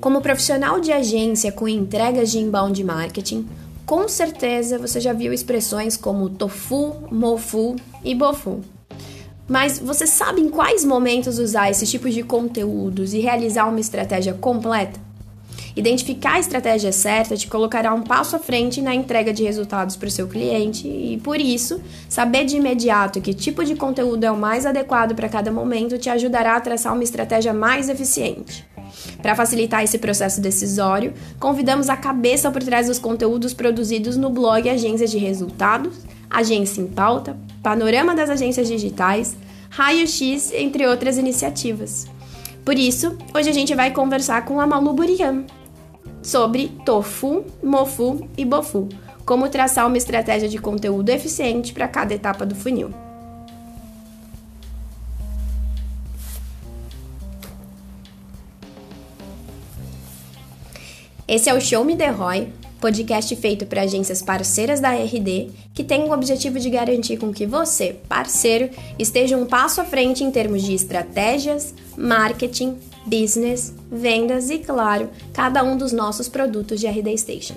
Como profissional de agência com entregas de inbound marketing, com certeza você já viu expressões como tofu, mofu e bofu. Mas você sabe em quais momentos usar esses tipos de conteúdos e realizar uma estratégia completa? Identificar a estratégia certa te colocará um passo à frente na entrega de resultados para o seu cliente e, por isso, saber de imediato que tipo de conteúdo é o mais adequado para cada momento te ajudará a traçar uma estratégia mais eficiente. Para facilitar esse processo decisório, convidamos a cabeça por trás dos conteúdos produzidos no blog Agências de Resultados, Agência em Pauta, Panorama das Agências Digitais, Raio X, entre outras iniciativas. Por isso, hoje a gente vai conversar com a Malu Burian sobre tofu, mofu e bofu, como traçar uma estratégia de conteúdo eficiente para cada etapa do funil. Esse é o Show Me The Roy, podcast feito para agências parceiras da RD, que tem o objetivo de garantir com que você, parceiro, esteja um passo à frente em termos de estratégias, marketing, business, vendas e, claro, cada um dos nossos produtos de RD Station.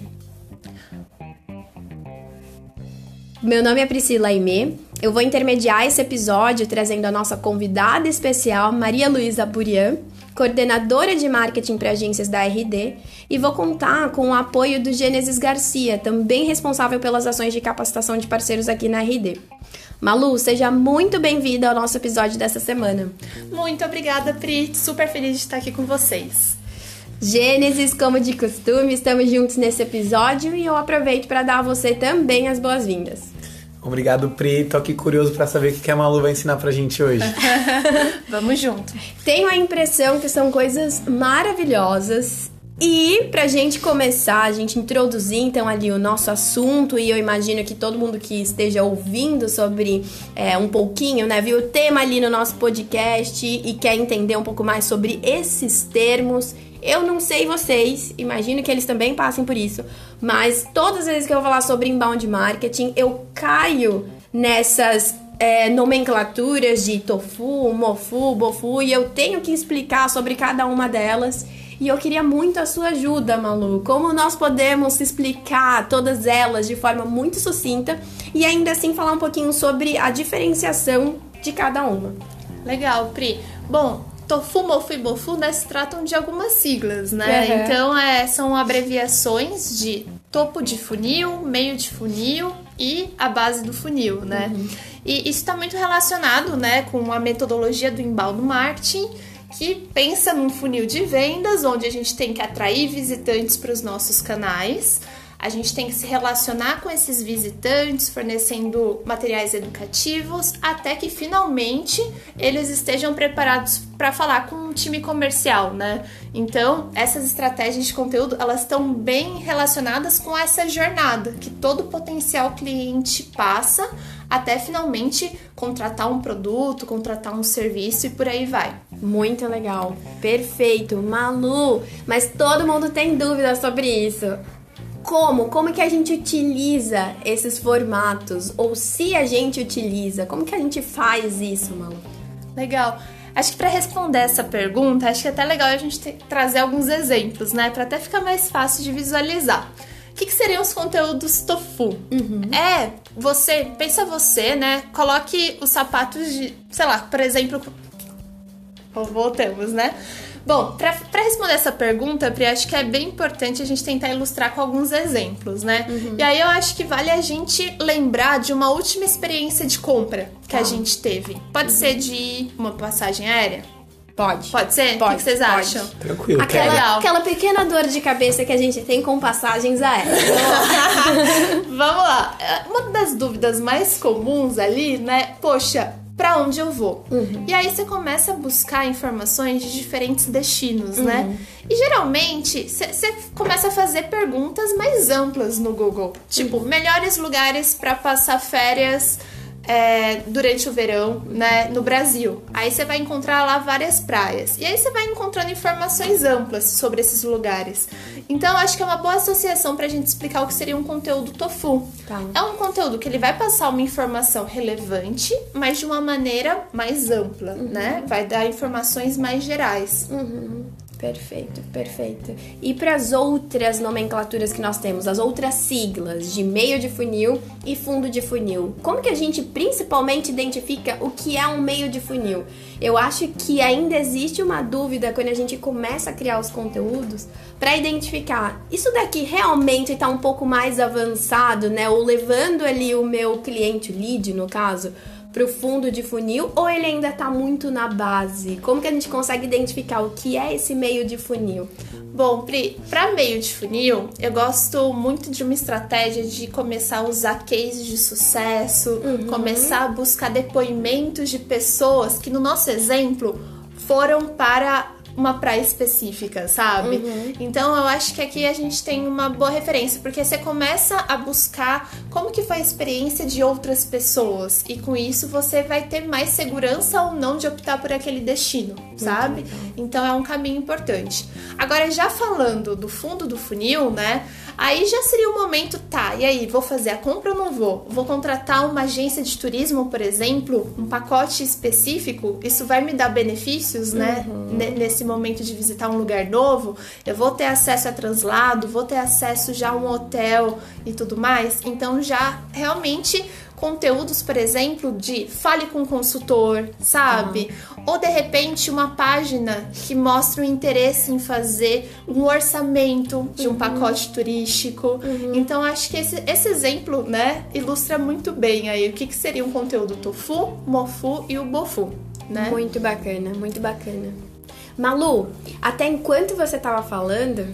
Meu nome é Priscila Aimee. Eu vou intermediar esse episódio trazendo a nossa convidada especial, Maria Luísa Burian, coordenadora de marketing para agências da RD, e vou contar com o apoio do Gênesis Garcia, também responsável pelas ações de capacitação de parceiros aqui na RD. Malu, seja muito bem-vinda ao nosso episódio dessa semana. Muito obrigada, Pri. Super feliz de estar aqui com vocês. Gênesis, como de costume, estamos juntos nesse episódio e eu aproveito para dar a você também as boas-vindas. Obrigado, Pri. Tô aqui curioso para saber o que a Malu vai ensinar pra gente hoje. Vamos junto. Tenho a impressão que são coisas maravilhosas. E pra gente começar, a gente introduzir então ali o nosso assunto, e eu imagino que todo mundo que esteja ouvindo sobre é, um pouquinho, né, viu o tema ali no nosso podcast e quer entender um pouco mais sobre esses termos. Eu não sei vocês, imagino que eles também passem por isso, mas todas as vezes que eu vou falar sobre inbound marketing, eu caio nessas é, nomenclaturas de tofu, mofu, bofu, e eu tenho que explicar sobre cada uma delas. E eu queria muito a sua ajuda, Malu. Como nós podemos explicar todas elas de forma muito sucinta e ainda assim falar um pouquinho sobre a diferenciação de cada uma. Legal, Pri. Bom, Tofu, Mofu e Bofu né, se tratam de algumas siglas, né? Uhum. Então, é, são abreviações de topo de funil, meio de funil e a base do funil, né? Uhum. E isso está muito relacionado, né, com a metodologia do embaldo marketing, que pensa num funil de vendas, onde a gente tem que atrair visitantes para os nossos canais, a gente tem que se relacionar com esses visitantes, fornecendo materiais educativos, até que finalmente eles estejam preparados para falar com um time comercial, né? Então, essas estratégias de conteúdo, elas estão bem relacionadas com essa jornada que todo potencial cliente passa até finalmente contratar um produto, contratar um serviço e por aí vai. Muito legal. Perfeito. Malu, mas todo mundo tem dúvidas sobre isso como? Como que a gente utiliza esses formatos? Ou se a gente utiliza, como que a gente faz isso, Malu? Legal. Acho que para responder essa pergunta, acho que é até legal a gente trazer alguns exemplos, né? Para até ficar mais fácil de visualizar. O que, que seriam os conteúdos tofu? Uhum. É, você, pensa você, né? Coloque os sapatos de, sei lá, por exemplo, voltemos, né? Bom, para responder essa pergunta, Pri, acho que é bem importante a gente tentar ilustrar com alguns exemplos, né? Uhum. E aí eu acho que vale a gente lembrar de uma última experiência de compra que a gente teve. Pode uhum. ser de uma passagem aérea? Pode. Pode ser? Pode. O que vocês pode. acham? Tranquilo. Aquela, aquela pequena dor de cabeça que a gente tem com passagens aéreas. Vamos lá. Uma das dúvidas mais comuns ali, né? Poxa, para onde eu vou. Uhum. E aí você começa a buscar informações de diferentes destinos, né? uhum. né? E geralmente você começa a fazer perguntas mais amplas no Google, tipo, uhum. melhores lugares para passar férias é, durante o verão, né, no Brasil. Aí você vai encontrar lá várias praias. E aí você vai encontrando informações amplas sobre esses lugares. Então, acho que é uma boa associação pra gente explicar o que seria um conteúdo tofu. Tá. É um conteúdo que ele vai passar uma informação relevante, mas de uma maneira mais ampla, uhum. né? Vai dar informações mais gerais. Uhum. Perfeito, perfeito. E para as outras nomenclaturas que nós temos, as outras siglas de meio de funil e fundo de funil, como que a gente principalmente identifica o que é um meio de funil? Eu acho que ainda existe uma dúvida quando a gente começa a criar os conteúdos para identificar isso daqui realmente está um pouco mais avançado, né? Ou levando ali o meu cliente lead, no caso, para o fundo de funil ou ele ainda está muito na base? Como que a gente consegue identificar o que é esse meio de funil? Bom, Pri, para meio de funil, eu gosto muito de uma estratégia de começar a usar cases de sucesso, uhum. começar a buscar depoimentos de pessoas que, no nosso exemplo, foram para uma praia específica, sabe? Uhum. Então eu acho que aqui a gente tem uma boa referência, porque você começa a buscar como que foi a experiência de outras pessoas e com isso você vai ter mais segurança ou não de optar por aquele destino, sabe? Uhum. Então é um caminho importante. Agora já falando do fundo do funil, né? Aí já seria o momento, tá, e aí, vou fazer a compra ou não vou? Vou contratar uma agência de turismo, por exemplo, um pacote específico, isso vai me dar benefícios, né? Uhum. Nesse momento de visitar um lugar novo, eu vou ter acesso a translado, vou ter acesso já a um hotel e tudo mais. Então já realmente conteúdos, por exemplo, de fale com o consultor, sabe? Ou de repente uma página que mostra o interesse em fazer um orçamento de um uhum. pacote turístico. Uhum. Então acho que esse, esse exemplo, né, ilustra muito bem aí o que, que seria um conteúdo tofu, mofu e o bofu, né? Muito bacana, muito bacana. Malu, até enquanto você estava falando,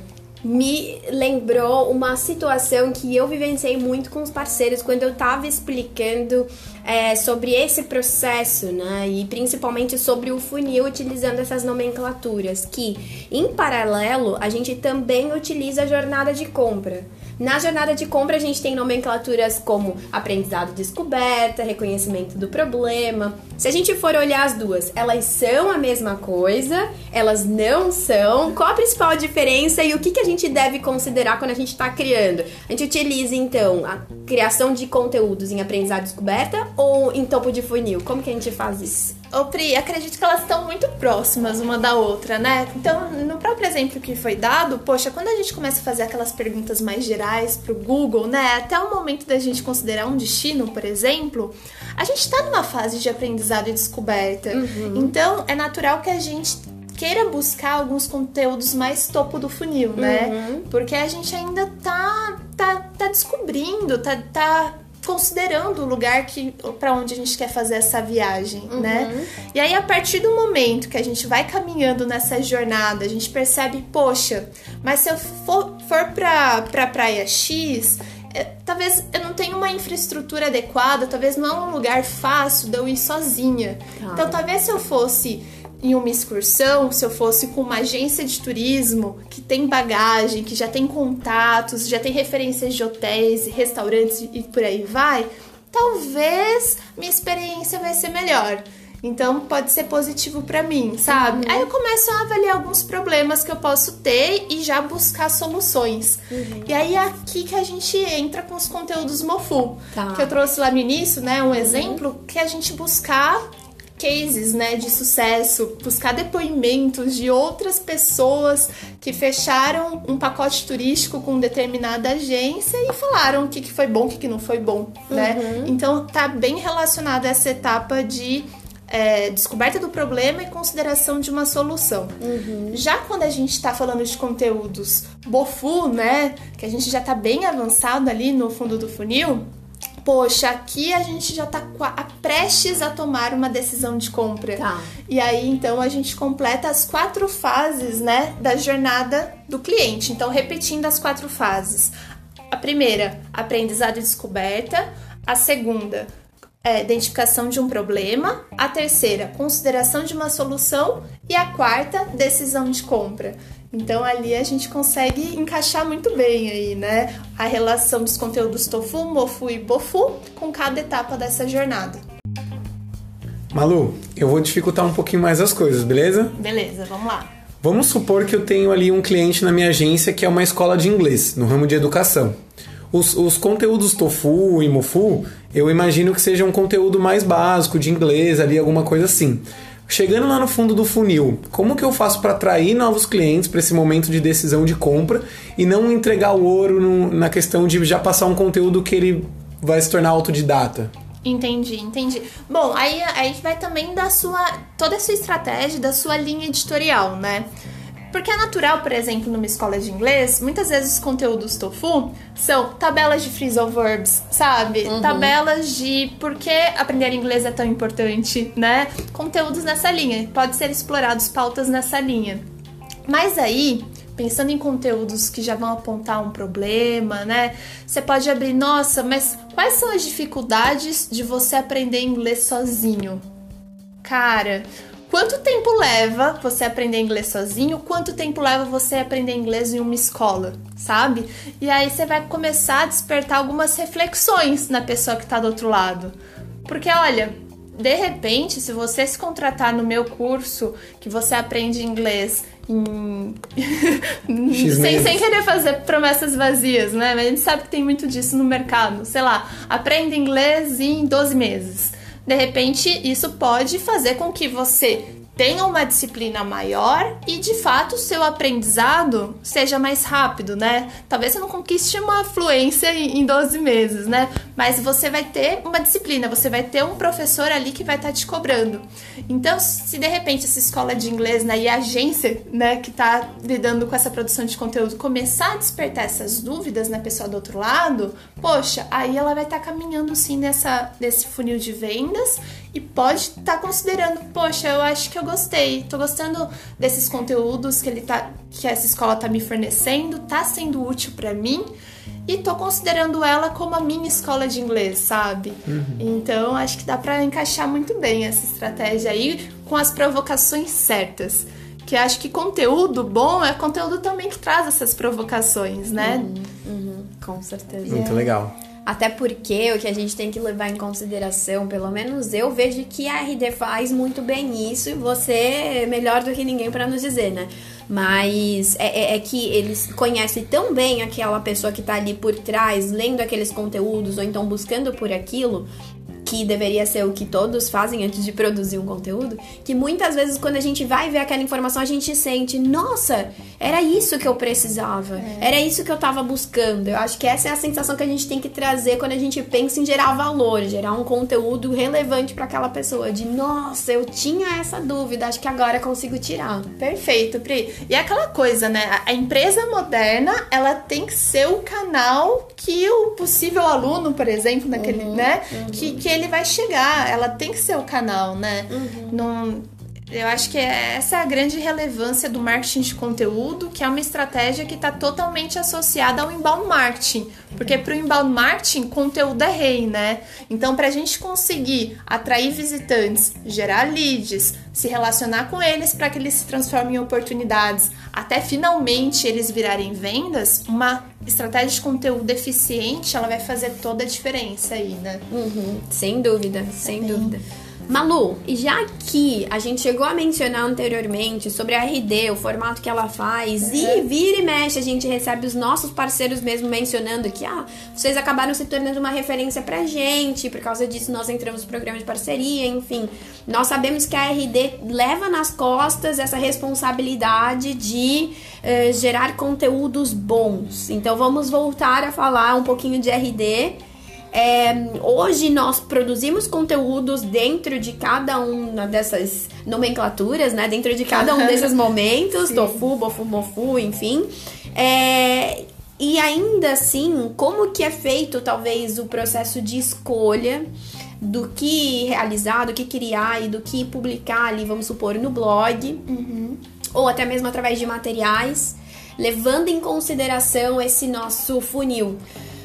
me lembrou uma situação que eu vivenciei muito com os parceiros quando eu estava explicando é, sobre esse processo, né? E principalmente sobre o funil utilizando essas nomenclaturas, que em paralelo a gente também utiliza a jornada de compra. Na jornada de compra, a gente tem nomenclaturas como aprendizado descoberta, reconhecimento do problema. Se a gente for olhar as duas, elas são a mesma coisa, elas não são. Qual a principal diferença e o que, que a gente deve considerar quando a gente está criando? A gente utiliza, então, a criação de conteúdos em aprendizado descoberta ou em topo de funil? Como que a gente faz isso? Ô Pri, acredito que elas estão muito próximas uma da outra, né? Então, no próprio exemplo que foi dado, poxa, quando a gente começa a fazer aquelas perguntas mais gerais pro Google, né? Até o momento da gente considerar um destino, por exemplo, a gente está numa fase de aprendizado e descoberta. Uhum. Então, é natural que a gente queira buscar alguns conteúdos mais topo do funil, né? Uhum. Porque a gente ainda tá, tá, tá descobrindo, tá, tá considerando o lugar que para onde a gente quer fazer essa viagem, uhum. né? E aí a partir do momento que a gente vai caminhando nessa jornada, a gente percebe, poxa, mas se eu for, for para para praia X, é, talvez eu não tenha uma infraestrutura adequada, talvez não é um lugar fácil de eu ir sozinha. Tá. Então talvez se eu fosse em uma excursão, se eu fosse com uma agência de turismo que tem bagagem, que já tem contatos, já tem referências de hotéis, restaurantes e por aí vai, talvez minha experiência vai ser melhor. Então pode ser positivo para mim, sabe? Uhum. Aí eu começo a avaliar alguns problemas que eu posso ter e já buscar soluções. Uhum. E aí é aqui que a gente entra com os conteúdos Mofu, tá. que eu trouxe lá no início, né? Um uhum. exemplo que a gente buscar cases, né, de sucesso, buscar depoimentos de outras pessoas que fecharam um pacote turístico com determinada agência e falaram o que, que foi bom, o que, que não foi bom, né? Uhum. Então tá bem relacionado a essa etapa de é, descoberta do problema e consideração de uma solução. Uhum. Já quando a gente está falando de conteúdos bofu, né, que a gente já está bem avançado ali no fundo do funil, poxa, aqui a gente já tá prestes a tomar uma decisão de compra. Tá. E aí, então, a gente completa as quatro fases, né, da jornada do cliente. Então, repetindo as quatro fases. A primeira, aprendizado e descoberta. A segunda, é, identificação de um problema. A terceira, consideração de uma solução. E a quarta, decisão de compra. Então ali a gente consegue encaixar muito bem aí, né? A relação dos conteúdos tofu, mofu e bofu com cada etapa dessa jornada. Malu, eu vou dificultar um pouquinho mais as coisas, beleza? Beleza, vamos lá. Vamos supor que eu tenho ali um cliente na minha agência que é uma escola de inglês, no ramo de educação. Os, os conteúdos tofu e mofu, eu imagino que seja um conteúdo mais básico de inglês, ali alguma coisa assim. Chegando lá no fundo do funil, como que eu faço para atrair novos clientes para esse momento de decisão de compra e não entregar o ouro no, na questão de já passar um conteúdo que ele vai se tornar autodidata? Entendi, entendi. Bom, aí, aí vai também da sua. toda a sua estratégia, da sua linha editorial, né? Porque é natural, por exemplo, numa escola de inglês, muitas vezes os conteúdos TOEFL são tabelas de phrasal verbs, sabe? Uhum. Tabelas de por que aprender inglês é tão importante, né? Conteúdos nessa linha. Pode ser explorados pautas nessa linha. Mas aí, pensando em conteúdos que já vão apontar um problema, né? Você pode abrir, nossa, mas quais são as dificuldades de você aprender inglês sozinho? Cara, Quanto tempo leva você aprender inglês sozinho? Quanto tempo leva você aprender inglês em uma escola, sabe? E aí você vai começar a despertar algumas reflexões na pessoa que está do outro lado. Porque olha, de repente, se você se contratar no meu curso, que você aprende inglês em... sem, sem querer fazer promessas vazias, né? Mas a gente sabe que tem muito disso no mercado. Sei lá, aprende inglês em 12 meses de repente isso pode fazer com que você tenha uma disciplina maior e de fato o seu aprendizado seja mais rápido, né? Talvez você não conquiste uma fluência em 12 meses, né? Mas você vai ter uma disciplina, você vai ter um professor ali que vai estar tá te cobrando. Então, se de repente essa escola de inglês né, e a agência né, que está lidando com essa produção de conteúdo começar a despertar essas dúvidas na pessoa do outro lado, poxa, aí ela vai estar tá caminhando sim nessa, nesse funil de vendas e pode estar tá considerando, poxa, eu acho que eu gostei, tô gostando desses conteúdos que ele tá que essa escola tá me fornecendo, tá sendo útil para mim e tô considerando ela como a minha escola de inglês, sabe? Uhum. Então, acho que dá para encaixar muito bem essa estratégia aí com as provocações certas. Que acho que conteúdo bom é conteúdo também que traz essas provocações, né? Uhum, uhum, com certeza. Muito legal. Até porque o que a gente tem que levar em consideração, pelo menos eu vejo que a RD faz muito bem isso e você é melhor do que ninguém para nos dizer, né? Mas é, é, é, que eles conhecem tão bem aquela pessoa que tá ali por trás, lendo aqueles conteúdos ou então buscando por aquilo, que deveria ser o que todos fazem antes de produzir um conteúdo, que muitas vezes quando a gente vai ver aquela informação, a gente sente, nossa, era isso que eu precisava, é. era isso que eu tava buscando. Eu acho que essa é a sensação que a gente tem que trazer quando a gente pensa em gerar valor, gerar um conteúdo relevante para aquela pessoa, de nossa, eu tinha essa dúvida, acho que agora consigo tirar. Perfeito, Pri. E é aquela coisa, né? A empresa moderna, ela tem que ser o canal que o possível aluno, por exemplo, naquele, uhum, né, uhum. que, que ele vai chegar, ela tem que ser o canal, né? Uhum. Não, eu acho que é essa é a grande relevância do marketing de conteúdo, que é uma estratégia que está totalmente associada ao inbound marketing. Porque para o inbound marketing, conteúdo é rei, né? Então, para a gente conseguir atrair visitantes, gerar leads, se relacionar com eles para que eles se transformem em oportunidades, até finalmente eles virarem vendas, uma estratégia de conteúdo eficiente, ela vai fazer toda a diferença aí, né? Uhum, sem dúvida, sem dúvida. Malu, já que a gente chegou a mencionar anteriormente sobre a RD, o formato que ela faz, e vira e mexe, a gente recebe os nossos parceiros mesmo mencionando que ah, vocês acabaram se tornando uma referência pra gente, por causa disso nós entramos no programa de parceria, enfim. Nós sabemos que a RD leva nas costas essa responsabilidade de uh, gerar conteúdos bons. Então vamos voltar a falar um pouquinho de RD é, hoje nós produzimos conteúdos dentro de cada uma dessas nomenclaturas, né? Dentro de cada um desses momentos, tofu, bofu, mofu, enfim. É, e ainda assim, como que é feito talvez o processo de escolha do que realizar, do que criar e do que publicar ali, vamos supor, no blog, uhum. ou até mesmo através de materiais, levando em consideração esse nosso funil.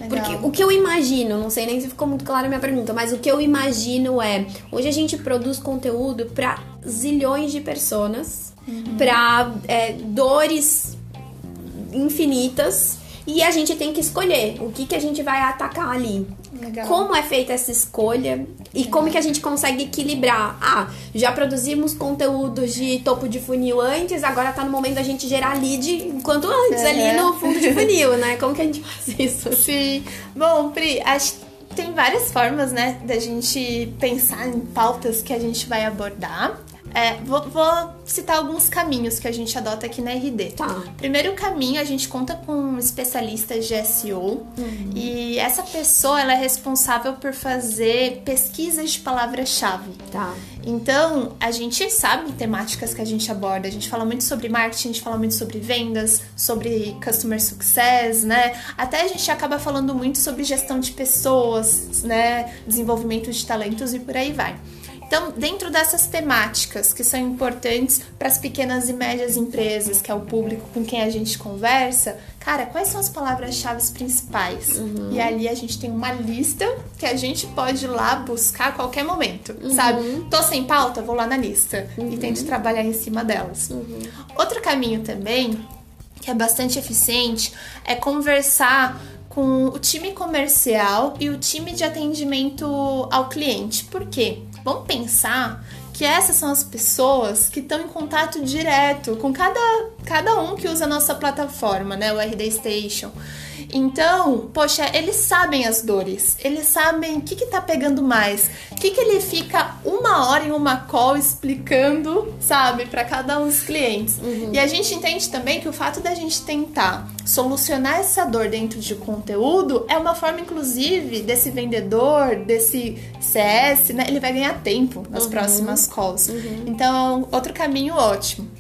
Porque o que eu imagino, não sei nem se ficou muito clara a minha pergunta, mas o que eu imagino é: hoje a gente produz conteúdo para zilhões de pessoas, uhum. para é, dores infinitas e a gente tem que escolher o que, que a gente vai atacar ali. Legal. Como é feita essa escolha e como que a gente consegue equilibrar? Ah, já produzimos conteúdos de topo de funil antes, agora tá no momento da gente gerar lead enquanto antes, é. ali no fundo de funil, né? Como que a gente faz isso? Sim. Bom, Pri, acho tem várias formas, né, da gente pensar em pautas que a gente vai abordar. É, vou, vou, citar alguns caminhos que a gente adota aqui na RD. Tá. Primeiro caminho, a gente conta com especialistas de SEO uhum. e essa pessoa ela é responsável por fazer pesquisas de palavra-chave. Tá. Então, a gente sabe temáticas que a gente aborda. A gente fala muito sobre marketing, a gente fala muito sobre vendas, sobre customer success, né? Até a gente acaba falando muito sobre gestão de pessoas, né? Desenvolvimento de talentos e por aí vai. Então, dentro dessas temáticas que são importantes para as pequenas e médias empresas, que é o público com quem a gente conversa, cara, quais são as palavras-chave principais? Uhum. E ali a gente tem uma lista que a gente pode ir lá buscar a qualquer momento, uhum. sabe? Tô sem pauta, vou lá na lista uhum. e tento trabalhar em cima delas. Uhum. Outro caminho também, que é bastante eficiente, é conversar com o time comercial e o time de atendimento ao cliente. Por quê? Vamos pensar que essas são as pessoas que estão em contato direto com cada, cada um que usa a nossa plataforma, né? O RD Station. Então, poxa, eles sabem as dores, eles sabem o que, que tá pegando mais, o que, que ele fica uma hora em uma call explicando, sabe, para cada um dos clientes. Uhum. E a gente entende também que o fato da gente tentar solucionar essa dor dentro de conteúdo é uma forma, inclusive, desse vendedor, desse CS, né? Ele vai ganhar tempo nas uhum. próximas calls. Uhum. Então, outro caminho ótimo.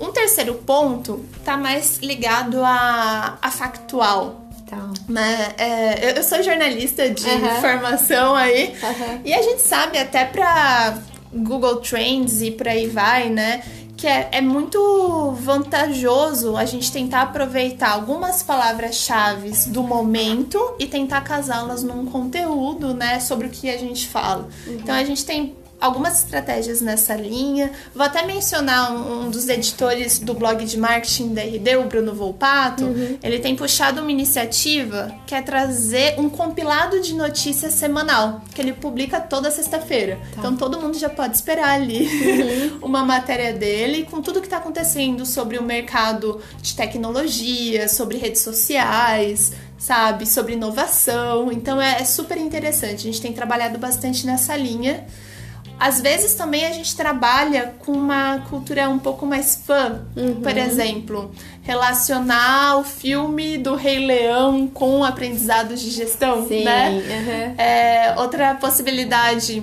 Um terceiro ponto tá mais ligado a, a factual. Tá. Né? É, eu sou jornalista de uhum. formação aí. Uhum. E a gente sabe até pra Google Trends e por aí vai, né? Que é, é muito vantajoso a gente tentar aproveitar algumas palavras-chave do momento e tentar casá-las num conteúdo, né? Sobre o que a gente fala. Uhum. Então a gente tem algumas estratégias nessa linha. Vou até mencionar um, um dos editores do blog de marketing da RD, o Bruno Volpato. Uhum. Ele tem puxado uma iniciativa que é trazer um compilado de notícias semanal, que ele publica toda sexta-feira. Tá. Então todo mundo já pode esperar ali uhum. uma matéria dele com tudo que está acontecendo sobre o mercado de tecnologia, sobre redes sociais, sabe? Sobre inovação. Então é, é, super interessante. A gente tem trabalhado bastante nessa linha. Às vezes também a gente trabalha com uma cultura um pouco mais fã. Uhum. Por exemplo, relacionar o filme do Rei Leão com aprendizados de gestão, Sim, né? Uhum. É, outra possibilidade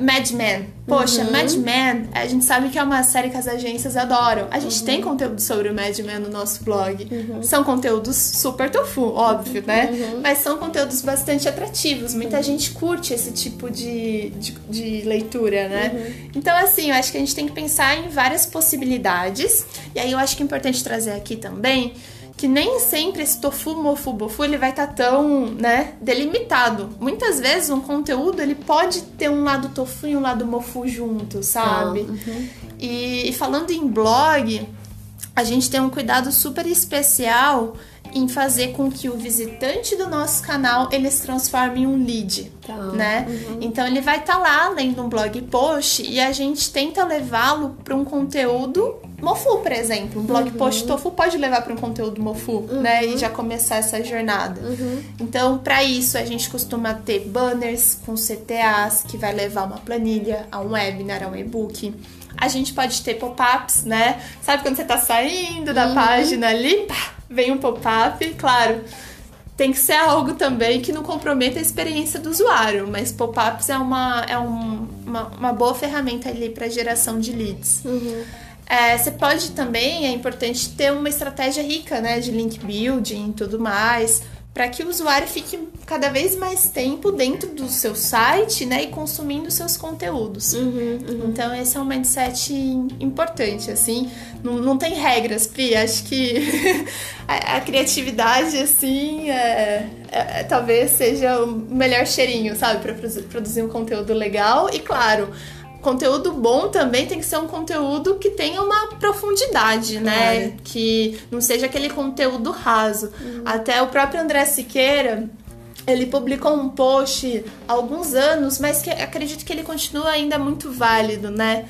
Mad Men. Poxa, uhum. Mad Men, a gente sabe que é uma série que as agências adoram. A gente uhum. tem conteúdo sobre o Mad Men no nosso blog. Uhum. São conteúdos super tofu, óbvio, né? Uhum. Mas são conteúdos bastante atrativos. Muita uhum. gente curte esse tipo de, de, de leitura, né? Uhum. Então, assim, eu acho que a gente tem que pensar em várias possibilidades. E aí eu acho que é importante trazer aqui também que nem sempre esse tofu, mofu, bofu, ele vai estar tá tão, né, delimitado. Muitas vezes um conteúdo, ele pode ter um lado tofu e um lado mofu junto, sabe? Ah, uhum. e, e falando em blog, a gente tem um cuidado super especial em fazer com que o visitante do nosso canal ele se transforme em um lead, tá. né? Uhum. Então ele vai estar tá lá lendo um blog post e a gente tenta levá-lo para um conteúdo Mofu, por exemplo. Um blog uhum. post tofu pode levar para um conteúdo Mofu, uhum. né? E já começar essa jornada. Uhum. Então, para isso, a gente costuma ter banners com CTAs, que vai levar uma planilha a um webinar, a um e-book. A gente pode ter pop-ups, né? Sabe quando você tá saindo da uhum. página ali, pá, vem um pop-up, claro. Tem que ser algo também que não comprometa a experiência do usuário, mas pop-ups é, uma, é um, uma, uma boa ferramenta ali para geração de leads. Uhum. É, você pode também, é importante ter uma estratégia rica, né, de link building e tudo mais, para que o usuário fique cada vez mais tempo dentro do seu site, né, e consumindo seus conteúdos. Uhum, uhum. Então esse é um mindset importante, assim, não, não tem regras, Pri, acho que a, a, criatividade, assim, é, é, é, talvez seja o melhor cheirinho, sabe, para produzir um conteúdo legal e, claro, conteúdo bom também tem que ser um conteúdo que tenha uma profundidade, né? Claro. Que não seja aquele conteúdo raso. Uhum. Até o próprio André Siqueira, ele publicou um post há alguns anos, mas que acredito que ele continua ainda muito válido, né?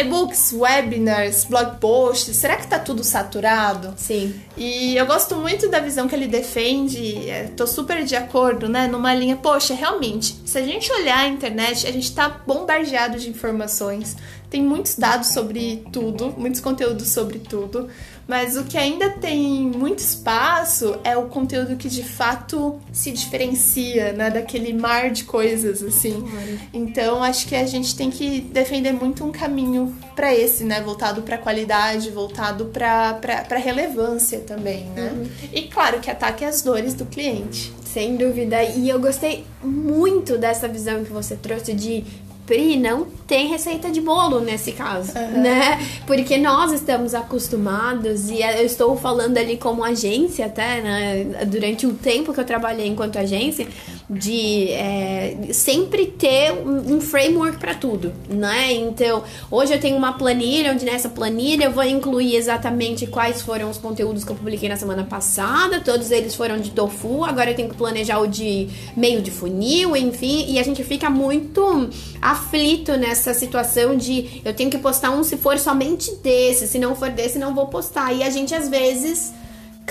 E-books, webinars, blog posts, será que tá tudo saturado? Sim. E eu gosto muito da visão que ele defende, é, tô super de acordo, né? Numa linha, poxa, realmente, se a gente olhar a internet, a gente tá bombardeado de informações, tem muitos dados sobre tudo, muitos conteúdos sobre tudo. Mas o que ainda tem muito espaço é o conteúdo que de fato se diferencia, né, daquele mar de coisas assim. Então, acho que a gente tem que defender muito um caminho para esse, né, voltado para qualidade, voltado para relevância também, né? Uhum. E claro que ataque as dores do cliente. Sem dúvida. E eu gostei muito dessa visão que você trouxe de Pri, não tem receita de bolo nesse caso, uhum. né? Porque nós estamos acostumados, e eu estou falando ali como agência até, né? Durante o tempo que eu trabalhei enquanto agência, de é, sempre ter um framework para tudo, né? Então, hoje eu tenho uma planilha, onde nessa planilha eu vou incluir exatamente quais foram os conteúdos que eu publiquei na semana passada, todos eles foram de tofu, agora eu tenho que planejar o de meio de funil, enfim, e a gente fica muito aflito nessa situação de eu tenho que postar um se for somente desse, se não for desse, não vou postar. E a gente às vezes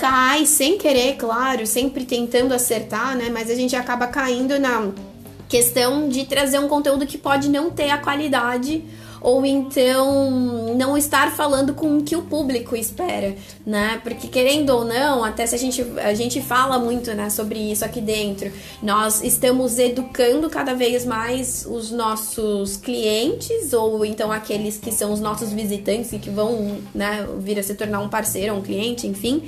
cai sem querer, claro, sempre tentando acertar, né? Mas a gente acaba caindo na questão de trazer um conteúdo que pode não ter a qualidade ou então não estar falando com o que o público espera, né? Porque querendo ou não, até se a gente a gente fala muito, né, sobre isso aqui dentro, nós estamos educando cada vez mais os nossos clientes ou então aqueles que são os nossos visitantes e que vão, né, vir a se tornar um parceiro, um cliente, enfim.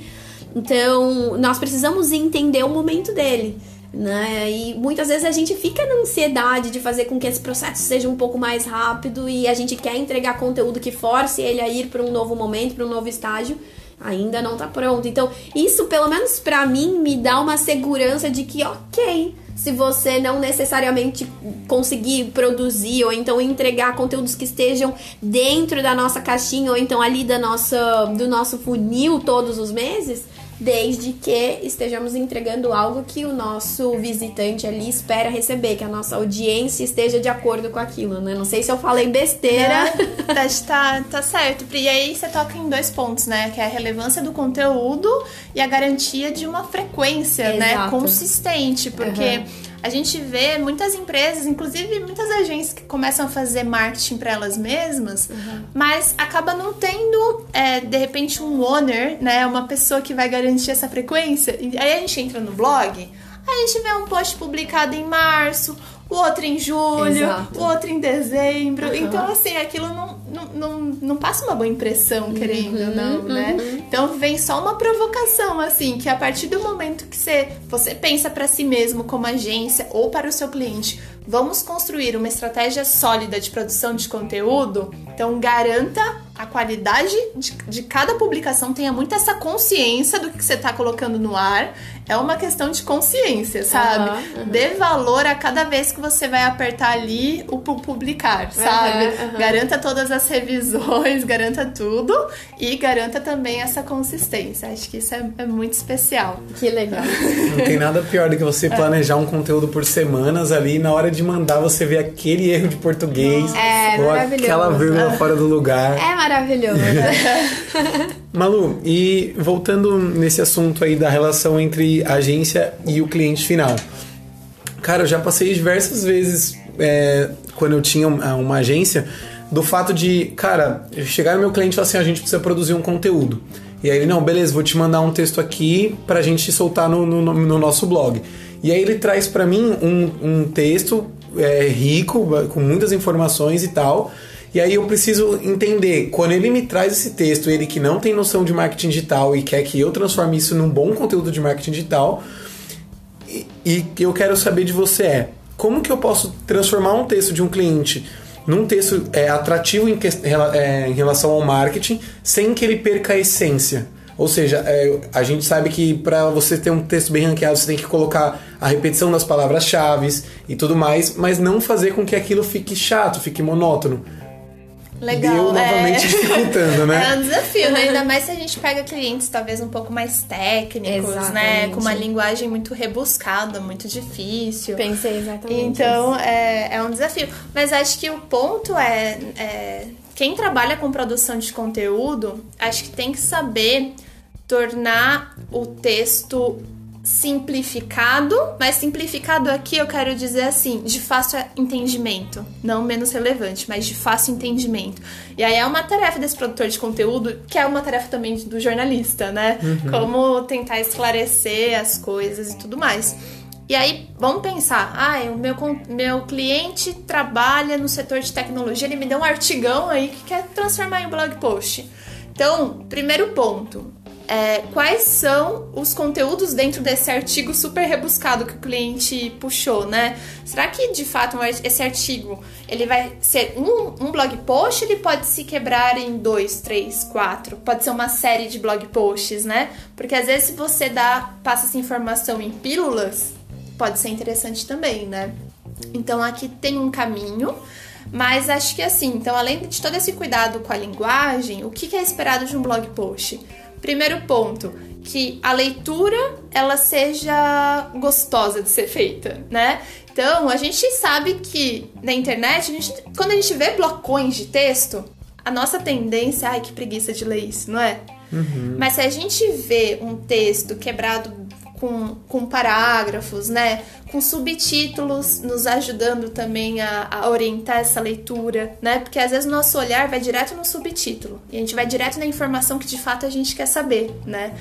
Então, nós precisamos entender o momento dele né? E muitas vezes a gente fica na ansiedade de fazer com que esse processo seja um pouco mais rápido e a gente quer entregar conteúdo que force ele a ir para um novo momento, para um novo estágio, ainda não tá pronto. Então, isso pelo menos para mim me dá uma segurança de que, OK, se você não necessariamente conseguir produzir ou então entregar conteúdos que estejam dentro da nossa caixinha ou então ali da nossa do nosso funil todos os meses, desde que estejamos entregando algo que o nosso visitante ali espera receber, que a nossa audiência esteja de acordo com aquilo, né? Não sei se eu falei besteira. Não, tá, tá, tá certo. E aí você toca em dois pontos, né? Que é a relevância do conteúdo e a garantia de uma frequência, né? Exato. né? Consistente, porque. Uhum a gente vê muitas empresas, inclusive muitas agências que começam a fazer marketing para elas mesmas, uhum. mas acaba não tendo, é, de repente, um owner, né? Uma pessoa que vai garantir essa frequência. E aí a gente entra no blog, aí a gente vê um post publicado em março, o outro em julho, Exato. o outro em dezembro. Uhum. Então, assim, aquilo não, não, não, não, passa uma boa impressão, querendo uhum, não, né? Uhum. Então vem só uma provocação, assim, que a partir do momento que você, você pensa para si mesmo como agência ou para o seu cliente, vamos construir uma estratégia sólida de produção de conteúdo, então garanta a qualidade de, de cada publicação, tenha muito essa consciência do que você está colocando no ar. É uma questão de consciência, sabe? Uhum, uhum. Dê valor a cada vez que você vai apertar ali o publicar, sabe? Uhum, garanta todas as revisões, garanta tudo e garanta também essa consistência. Acho que isso é, é muito especial. Que legal. Não tem nada pior do que você planejar um conteúdo por semanas ali e na hora de mandar você ver aquele erro de português é, ou aquela vírgula fora do lugar. É maravilhoso. Malu, e voltando nesse assunto aí da relação entre a agência e o cliente final. Cara, eu já passei diversas vezes é, quando eu tinha uma agência do fato de, cara, chegar no meu cliente e falar assim: a gente precisa produzir um conteúdo. E aí ele, não, beleza, vou te mandar um texto aqui pra gente soltar no, no, no nosso blog. E aí ele traz para mim um, um texto é, rico, com muitas informações e tal. E aí eu preciso entender, quando ele me traz esse texto, ele que não tem noção de marketing digital e quer que eu transforme isso num bom conteúdo de marketing digital, e, e eu quero saber de você é, como que eu posso transformar um texto de um cliente num texto é, atrativo em, é, em relação ao marketing, sem que ele perca a essência? Ou seja, é, a gente sabe que para você ter um texto bem ranqueado, você tem que colocar a repetição das palavras-chave e tudo mais, mas não fazer com que aquilo fique chato, fique monótono. Legal, Deu novamente é. dificultando, né? É um desafio, né? Ainda mais se a gente pega clientes talvez um pouco mais técnicos, né? Exatamente. Com uma linguagem muito rebuscada, muito difícil. Pensei exatamente. Então, é, é um desafio. Mas acho que o ponto é, é. Quem trabalha com produção de conteúdo, acho que tem que saber tornar o texto simplificado, mas simplificado aqui eu quero dizer assim, de fácil entendimento, não menos relevante, mas de fácil entendimento. E aí é uma tarefa desse produtor de conteúdo, que é uma tarefa também do jornalista, né? Como tentar esclarecer as coisas e tudo mais. E aí, vamos pensar, ah, o meu, meu cliente trabalha no setor de tecnologia, ele me deu um artigão aí que quer transformar em blog post. Então, primeiro ponto, é, quais são os conteúdos dentro desse artigo super rebuscado que o cliente puxou, né? Será que de fato esse artigo ele vai ser um, um blog post? Ele pode se quebrar em dois, três, quatro? Pode ser uma série de blog posts, né? Porque às vezes se você dá passa essa informação em pílulas, pode ser interessante também, né? Então aqui tem um caminho. Mas acho que assim, então além de todo esse cuidado com a linguagem, o que é esperado de um blog post? Primeiro ponto, que a leitura ela seja gostosa de ser feita, né? Então, a gente sabe que na internet, a gente- quando a gente vê blocões de texto, a nossa tendência, ai que preguiça de ler isso, não é? Mas se a gente vê um texto quebrado com, com parágrafos, né? Com subtítulos nos ajudando também a, a orientar essa leitura, né? Porque às vezes nosso olhar vai direto no subtítulo e a gente vai direto na informação que de fato a gente quer saber, né?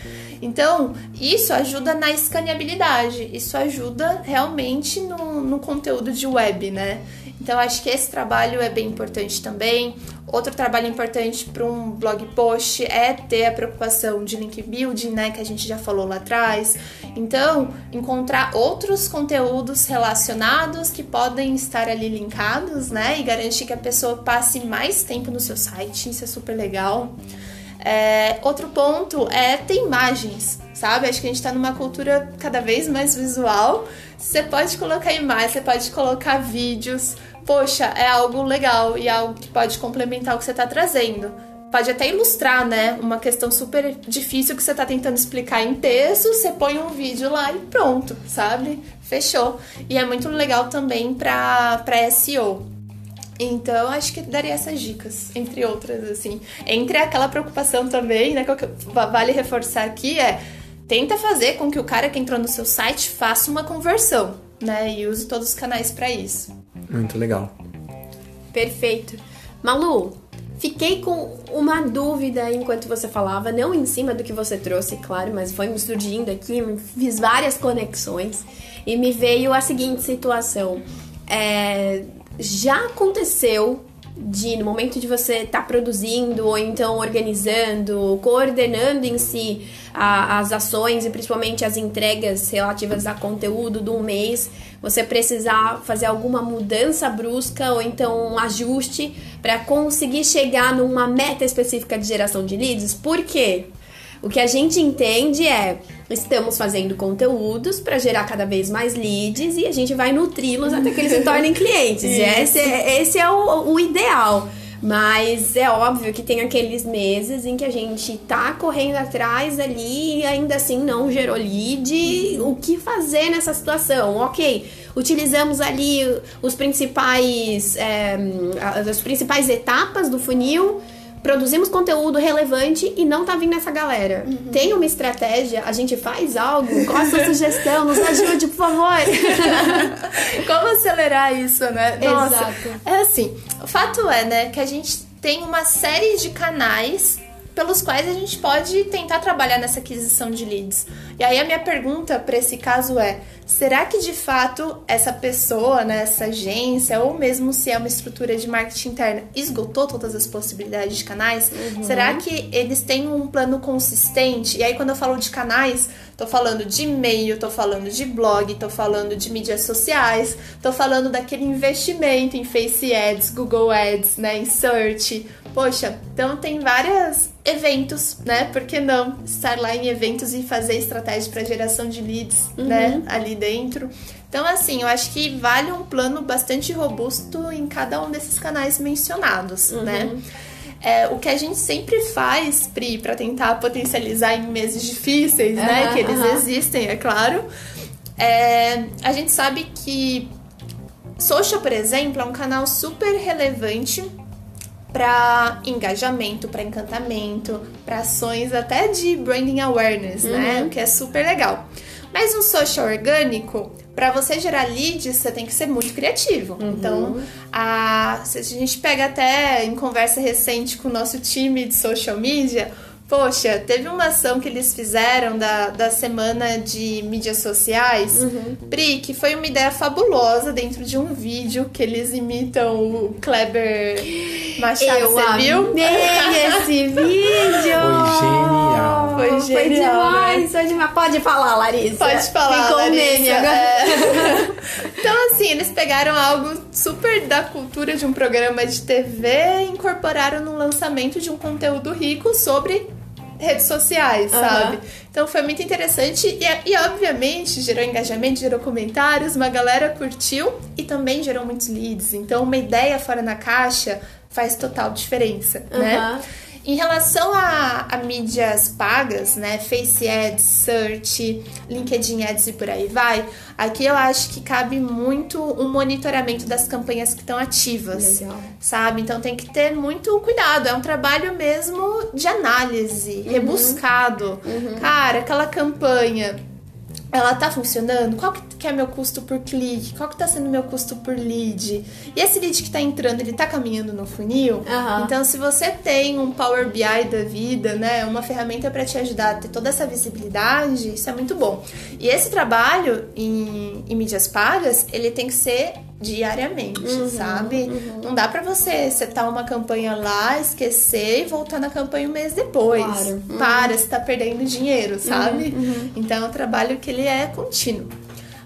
Então, isso ajuda na escaneabilidade, isso ajuda realmente no, no conteúdo de web, né? Então, acho que esse trabalho é bem importante também. Outro trabalho importante para um blog post é ter a preocupação de link building, né, que a gente já falou lá atrás. Então, encontrar outros conteúdos relacionados que podem estar ali linkados, né, e garantir que a pessoa passe mais tempo no seu site. Isso é super legal. É, outro ponto é ter imagens, sabe? Acho que a gente tá numa cultura cada vez mais visual. Você pode colocar imagens, você pode colocar vídeos. Poxa, é algo legal e algo que pode complementar o que você tá trazendo. Pode até ilustrar, né? Uma questão super difícil que você tá tentando explicar em texto, você põe um vídeo lá e pronto, sabe? Fechou. E é muito legal também pra SEO. Então, acho que daria essas dicas, entre outras, assim. Entre aquela preocupação também, né, que vale reforçar aqui, é tenta fazer com que o cara que entrou no seu site faça uma conversão, né, e use todos os canais para isso. Muito legal. Perfeito. Malu, fiquei com uma dúvida enquanto você falava, não em cima do que você trouxe, claro, mas foi me surgindo aqui, fiz várias conexões e me veio a seguinte situação. É, já aconteceu de no momento de você estar produzindo ou então organizando, coordenando em si a- as ações e principalmente as entregas relativas a conteúdo do mês, você precisar fazer alguma mudança brusca ou então um ajuste para conseguir chegar numa meta específica de geração de leads? Por quê? O que a gente entende é estamos fazendo conteúdos para gerar cada vez mais leads e a gente vai nutri-los até que eles se tornem clientes. E esse é, esse é o, o ideal. Mas é óbvio que tem aqueles meses em que a gente tá correndo atrás ali e ainda assim não gerou lead. O que fazer nessa situação? Ok, utilizamos ali os principais, é, as principais etapas do funil produzimos conteúdo relevante e não tá vindo essa galera. Tem uma estratégia? A gente faz algo? Qual a sua sugestão? Nos ajude, por favor. Como acelerar isso, né? Nossa, Exato. é assim, o fato é, né, que a gente tem uma série de canais pelos quais a gente pode tentar trabalhar nessa aquisição de leads. E aí a minha pergunta para esse caso é: será que de fato essa pessoa, né, essa agência, ou mesmo se é uma estrutura de marketing interna, esgotou todas as possibilidades de canais? Será que eles têm um plano consistente? E aí quando eu falo de canais, tô falando de e-mail, tô falando de blog, tô falando de mídias sociais, tô falando daquele investimento em Face Ads, Google Ads, né, em search. Poxa, então tem vários eventos, né? Por que não estar lá em eventos e fazer estratégia para geração de leads, uhum. né? Ali dentro. Então, assim, eu acho que vale um plano bastante robusto em cada um desses canais mencionados, uhum. né? É, o que a gente sempre faz, Pri, para tentar potencializar em meses difíceis, uhum, né? Que eles existem, é claro. É, a gente sabe que social, por exemplo, é um canal super relevante para engajamento, para encantamento, para ações até de branding awareness, né? uhum. né? O que é super legal. Mas um social orgânico, para você gerar leads, você tem que ser muito criativo. Uhum. Então, a, se a gente pega até em conversa recente com o nosso time de social media, Poxa, teve uma ação que eles fizeram da, da semana de mídias sociais, uhum. Pri, que foi uma ideia fabulosa dentro de um vídeo que eles imitam o Kleber Machado. Eu você viu? amei esse vídeo! Foi genial! Foi genial! Foi demais, né? foi demais. Pode falar, Larissa. Pode falar, Ficou Larissa. meme agora. É. então, assim, eles pegaram algo super da cultura de um programa de TV e incorporaram no lançamento de um conteúdo rico sobre redes sociais, uhum. sabe? Então foi muito interessante e, e, obviamente, gerou engajamento, gerou comentários, uma galera curtiu e também gerou muitos leads. Então, uma ideia fora na caixa faz total diferença, uhum. né? Em relação a, a, mídias pagas, né, Face Ads, Search, LinkedIn Ads e por aí vai, aqui eu acho que cabe muito um monitoramento das campanhas que estão ativas, Legal. sabe? Então tem que ter muito cuidado, é um trabalho mesmo de análise, uhum. rebuscado. Uhum. Cara, aquela campanha ela tá funcionando? Qual que é meu custo por clique? Qual que tá sendo meu custo por lead? E esse lead que tá entrando, ele tá caminhando no funil? Uhum. Então, se você tem um Power BI da vida, né, uma ferramenta para te ajudar a ter toda essa visibilidade, isso é muito bom. E esse trabalho em, em mídias pagas, ele tem que ser diariamente, uhum, sabe? Uhum. Não dá para você setar uma campanha lá, esquecer e voltar na campanha um mês depois. Claro. Uhum. Para, você tá perdendo dinheiro, sabe? Uhum, uhum. Então é um trabalho que ele é contínuo.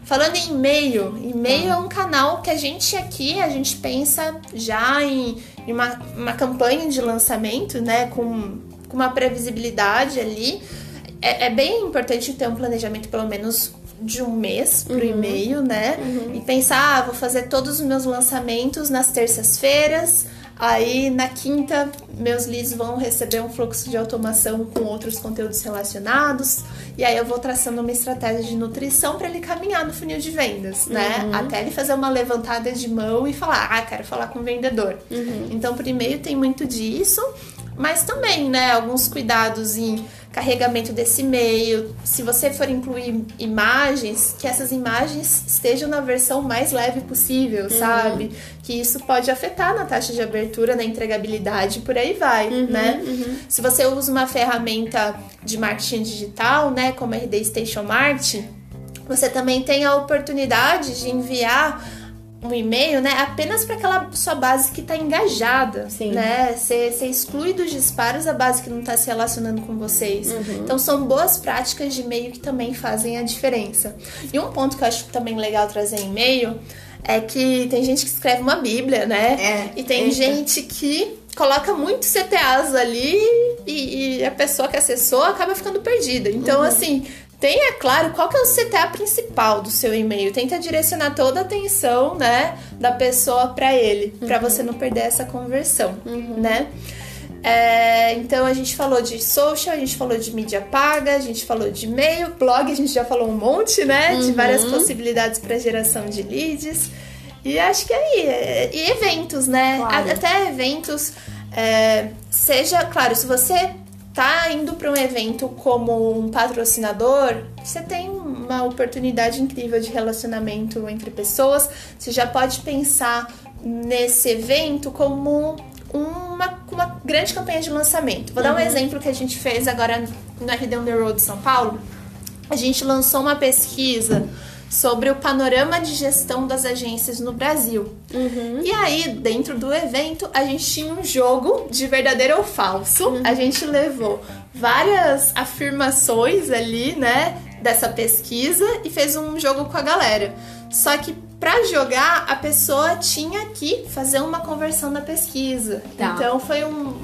Falando em e-mail, e-mail é um canal que a gente aqui, a gente pensa já em, em uma, uma campanha de lançamento, né? Com, com uma previsibilidade ali. É, é bem importante ter um planejamento pelo menos de um mês pro uhum. e-mail, né? Uhum. E pensar, ah, vou fazer todos os meus lançamentos nas terças-feiras. Aí na quinta, meus leads vão receber um fluxo de automação com outros conteúdos relacionados. E aí eu vou traçando uma estratégia de nutrição para ele caminhar no funil de vendas, né? Uhum. Até ele fazer uma levantada de mão e falar: "Ah, quero falar com o vendedor". Uhum. Então, por e-mail tem muito disso, mas também, né, alguns cuidados em carregamento desse e-mail. Se você for incluir imagens, que essas imagens estejam na versão mais leve possível, uhum. sabe? Que isso pode afetar na taxa de abertura, na entregabilidade, por aí vai, uhum, né? Uhum. Se você usa uma ferramenta de marketing digital, né, como a RD Station Mart, você também tem a oportunidade de enviar um e-mail, né, apenas para aquela sua base que está engajada, Sim. né? Você exclui dos disparos a base que não está se relacionando com vocês. Uhum. Então são boas práticas de e-mail que também fazem a diferença. E um ponto que eu acho também legal trazer em e-mail é que tem gente que escreve uma bíblia, né? É, e tem gente que coloca muitos CTAs ali e, e, a pessoa que acessou acaba ficando perdida. Então, uhum. assim, Tenha claro qual que é o CTA principal do seu e-mail. Tenta direcionar toda a atenção, né, da pessoa para ele, uhum. para você não perder essa conversão, uhum. né? É, então a gente falou de social, a gente falou de mídia paga, a gente falou de e-mail, blog, a gente já falou um monte, né, uhum. de várias possibilidades para geração de leads. E acho que é aí, é, e eventos, né? Claro. Até eventos, é, seja, claro, se você tá indo para um evento como um patrocinador, você tem uma oportunidade incrível de relacionamento entre pessoas. Você já pode pensar nesse evento como uma, uma grande campanha de lançamento. Vou uhum. dar um uhum. exemplo que a gente fez agora no RD On The Road São Paulo. A gente lançou uma pesquisa sobre o panorama de gestão das agências no Brasil. Uhum. E aí, dentro do evento, a gente tinha um jogo de verdadeiro ou falso. Uhum. A gente levou várias afirmações ali, né, dessa pesquisa e fez um jogo com a galera. Só que para jogar, a pessoa tinha que fazer uma conversão da pesquisa. Tá. Então foi um,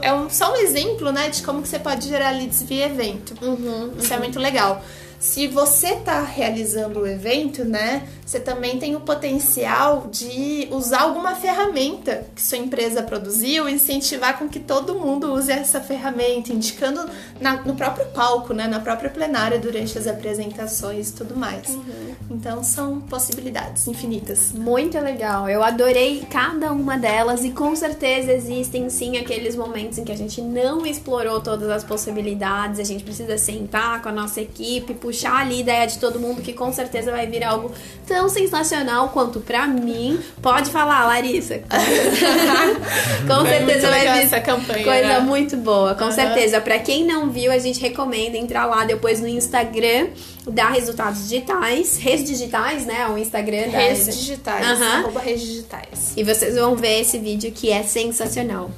é um, só um exemplo, né, de como que você pode gerar leads via evento. Uhum, Isso é uhum. é muito legal. Se você está realizando o evento, né, você também tem o potencial de usar alguma ferramenta que sua empresa produziu incentivar com que todo mundo use essa ferramenta, indicando na, no próprio palco, né, na própria plenária durante as apresentações e tudo mais. Uhum. Então são possibilidades infinitas. Muito legal. Eu adorei cada uma delas e com certeza existem sim aqueles momentos em que a gente não explorou todas as possibilidades, a gente precisa sentar com a nossa equipe, puxar ali a ideia de todo mundo que com certeza vai vir algo tão sensacional quanto para mim. Pode falar, Larissa. com certeza vai vir essa campanha. Coisa né? muito boa, com uhum. certeza. Para quem não viu, a gente recomenda entrar lá depois no Instagram da Resultados Digitais, Redes Digitais, né? O Instagram da Redes Digitais, uhum. arroba Redes Digitais. E vocês vão ver esse vídeo que é sensacional.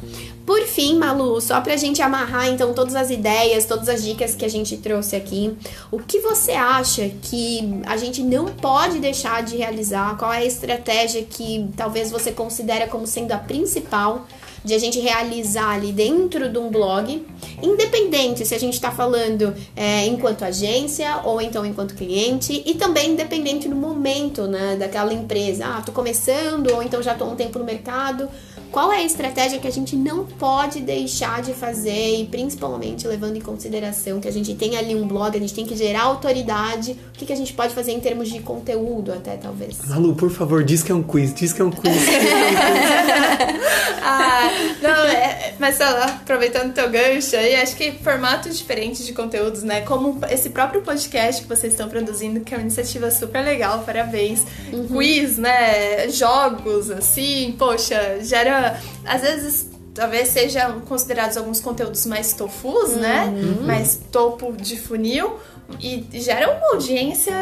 Por fim, Malu, só pra gente amarrar então todas as ideias, todas as dicas que a gente trouxe aqui, o que você acha que a gente não pode deixar de realizar? Qual é a estratégia que talvez você considera como sendo a principal de a gente realizar ali dentro de um blog, independente se a gente está falando é, enquanto agência ou então enquanto cliente, e também independente do momento né, daquela empresa. Ah, tô começando ou então já tô um tempo no mercado. Qual é a estratégia que a gente não pode deixar de fazer e principalmente levando em consideração que a gente tem ali um blog, a gente tem que gerar autoridade, o que, que a gente pode fazer em termos de conteúdo até talvez? Malu, por favor, diz que é um quiz, diz que é um quiz. Que é um quiz. ah, não, é, mas aproveitando o teu gancho aí, acho que formatos diferentes de conteúdos, né? Como esse próprio podcast que vocês estão produzindo, que é uma iniciativa super legal, parabéns. Uhum. Quiz, né? Jogos, assim, poxa, gera. Às vezes talvez sejam considerados alguns conteúdos mais tofus, né? uhum. né? Mais topo de funil e gera uma audiência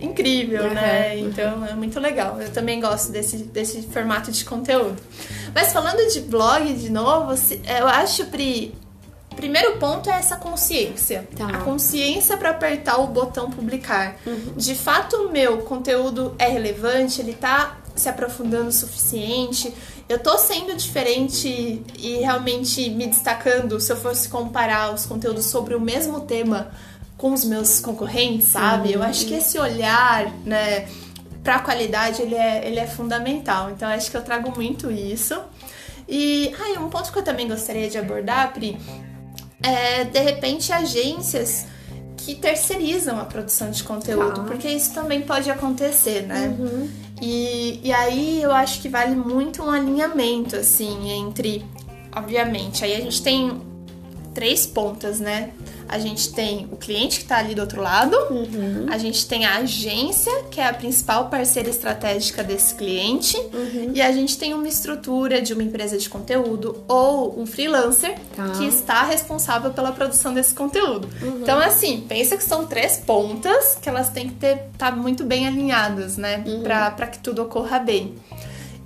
incrível, uhum. né? Então é muito legal. Eu também gosto desse, desse formato de conteúdo. Mas falando de blog de novo, eu acho, Pri, primeiro ponto é essa consciência. Tá. A consciência para apertar o botão publicar. Uhum. De fato, o meu conteúdo é relevante, ele tá se aprofundando o suficiente. Eu tô sendo diferente e realmente me destacando se eu fosse comparar os conteúdos sobre o mesmo tema com os meus concorrentes, sabe? Eu acho que esse olhar, né, para a qualidade, ele é, ele é fundamental. Então, acho que eu trago muito isso. E, ah, um ponto que eu também gostaria de abordar, Pri, é, de repente, agências que terceirizam a produção de conteúdo, ah. porque isso também pode acontecer, né? Uhum. E, e aí eu acho que vale muito um alinhamento, assim, entre, obviamente, aí a gente tem três pontas, né? A gente tem o cliente que está ali do outro lado, uhum. a gente tem a agência, que é a principal parceira estratégica desse cliente, uhum. e a gente tem uma estrutura de uma empresa de conteúdo ou um freelancer tá. que está responsável pela produção desse conteúdo. Uhum. Então, assim, pensa que são três pontas que elas têm que ter, estar tá muito bem alinhadas, né? Uhum. Para que tudo ocorra bem.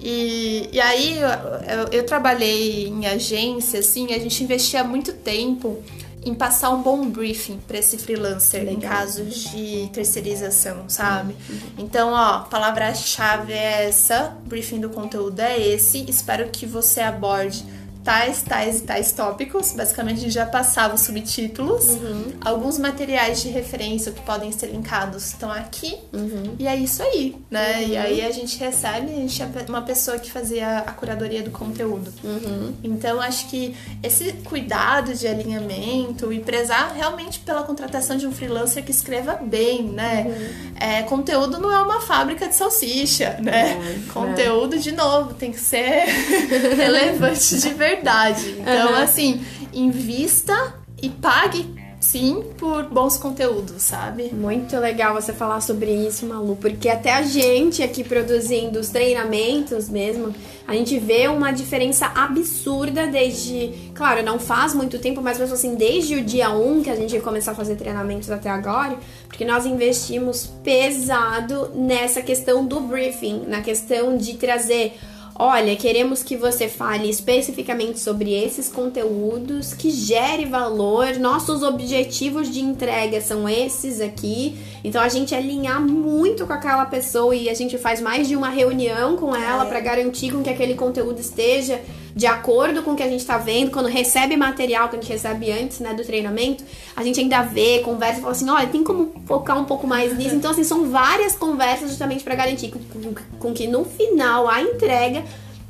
E, e aí eu, eu, eu, trabalhei em agência, assim, a gente investia muito tempo em passar um bom briefing para esse freelancer Legal. em casos de terceirização, sabe? Uhum. Então, ó, palavra-chave é essa, briefing do conteúdo é esse. Espero que você aborde tais, tais e tais tópicos. Basicamente, a gente já passava os subtítulos. Uhum. Alguns materiais de referência que podem ser linkados estão aqui. Uhum. E é isso aí, né? Uhum. E aí a gente recebe, a gente é uma pessoa que fazia a curadoria do conteúdo. Uhum. Então, acho que esse cuidado de alinhamento e prezar realmente pela contratação de um freelancer que escreva bem, né? Uhum. É, conteúdo não é uma fábrica de salsicha, né? É, conteúdo, de novo, tem que ser relevante de verdade verdade. Então, uhum. assim, invista e pague sim por bons conteúdos, sabe? Muito legal você falar sobre isso, Malu, porque até a gente aqui produzindo os treinamentos mesmo, a gente vê uma diferença absurda desde, claro, não faz muito tempo, mas mesmo assim, desde o dia 1 que a gente começou a fazer treinamentos até agora, porque nós investimos pesado nessa questão do briefing, na questão de trazer Olha, queremos que você fale especificamente sobre esses conteúdos, que gere valor. Nossos objetivos de entrega são esses aqui. Então a gente alinhar muito com aquela pessoa e a gente faz mais de uma reunião com ela é. para garantir com que aquele conteúdo esteja de acordo com o que a gente está vendo, quando recebe material que a gente recebe antes, né, do treinamento, a gente ainda vê, conversa e fala assim, olha, tem como focar um pouco mais nisso. Então, assim, são várias conversas justamente para garantir com, com, com que no final a entrega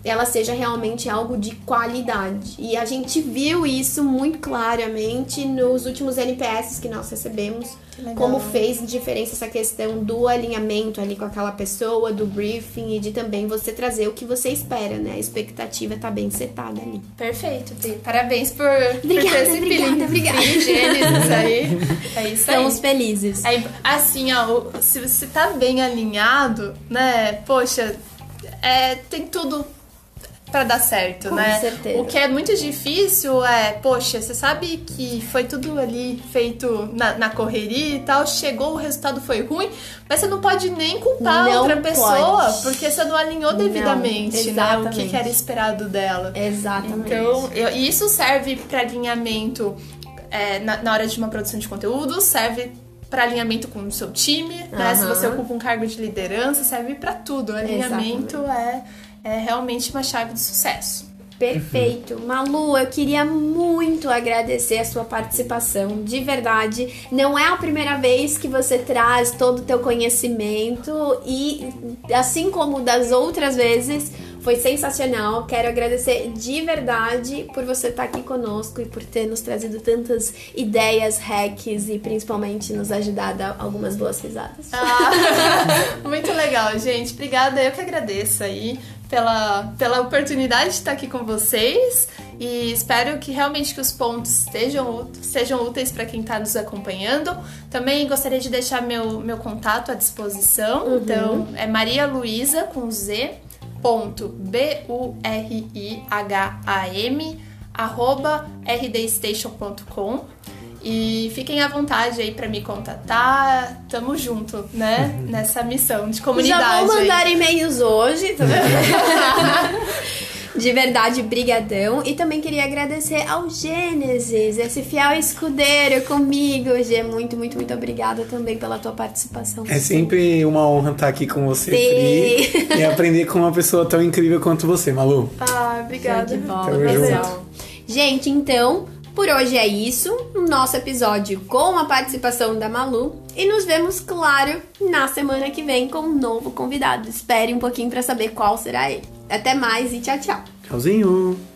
ela seja realmente algo de qualidade. E a gente viu isso muito claramente nos últimos NPS que nós recebemos, como fez diferença essa questão do alinhamento ali com aquela pessoa, do briefing e de também você trazer o que você espera, né? A expectativa tá bem setada ali. Perfeito, Parabéns por, obrigada, por ter esse obrigada, obrigada. Gênesis aí. É isso Estamos felizes. Aí, assim, ó, se você tá bem alinhado, né? Poxa, é, tem tudo para dar certo, Com né? Certeza. O que é muito difícil é, poxa, você sabe que foi tudo ali feito na, na correria e tal, chegou, o resultado foi ruim, mas você não pode nem culpar não outra pessoa, pode. porque você não alinhou devidamente, não, né? O que, que, era esperado dela. Exatamente. Então, eu, isso serve para alinhamento é, na, na hora de uma produção de conteúdo, serve para alinhamento com o seu time, né? Uhum. Se você ocupa um cargo de liderança, serve para tudo. O alinhamento é é realmente uma chave de sucesso. Perfeito. Malu, eu queria muito agradecer a sua participação, de verdade. Não é a primeira vez que você traz todo o teu conhecimento e assim como das outras vezes, foi sensacional. Quero agradecer de verdade por você estar aqui conosco e por ter nos trazido tantas ideias, hacks e principalmente nos ajudado a algumas boas risadas. Ah, muito legal, gente. Obrigada, eu que agradeço aí pela, pela oportunidade de estar aqui com vocês e espero que realmente que os pontos estejam, sejam úteis para quem está nos acompanhando. Também gostaria de deixar meu, meu contato à disposição. Uhum. Então, é Maria Luísa com Z ponto B-U-R-I-H-A-M arroba rdstation.com e fiquem à vontade aí para me contatar. Tamo junto, né? Nessa missão de comunidade. Já vou mandar e-mails hoje, tá De verdade, brigadão. E também queria agradecer ao Gênesis, esse fiel escudeiro comigo. Gê, muito, muito, muito obrigada também pela tua participação. É sempre uma honra estar aqui com você, Pri, e aprender com uma pessoa tão incrível quanto você, Malu. Ah, obrigada. de bola, Gente, então, por hoje é isso, nosso episódio com a participação da Malu e nos vemos, claro, na semana que vem com um novo convidado. Espere um pouquinho para saber qual será ele. Até mais e tchau, tchau. Tchauzinho.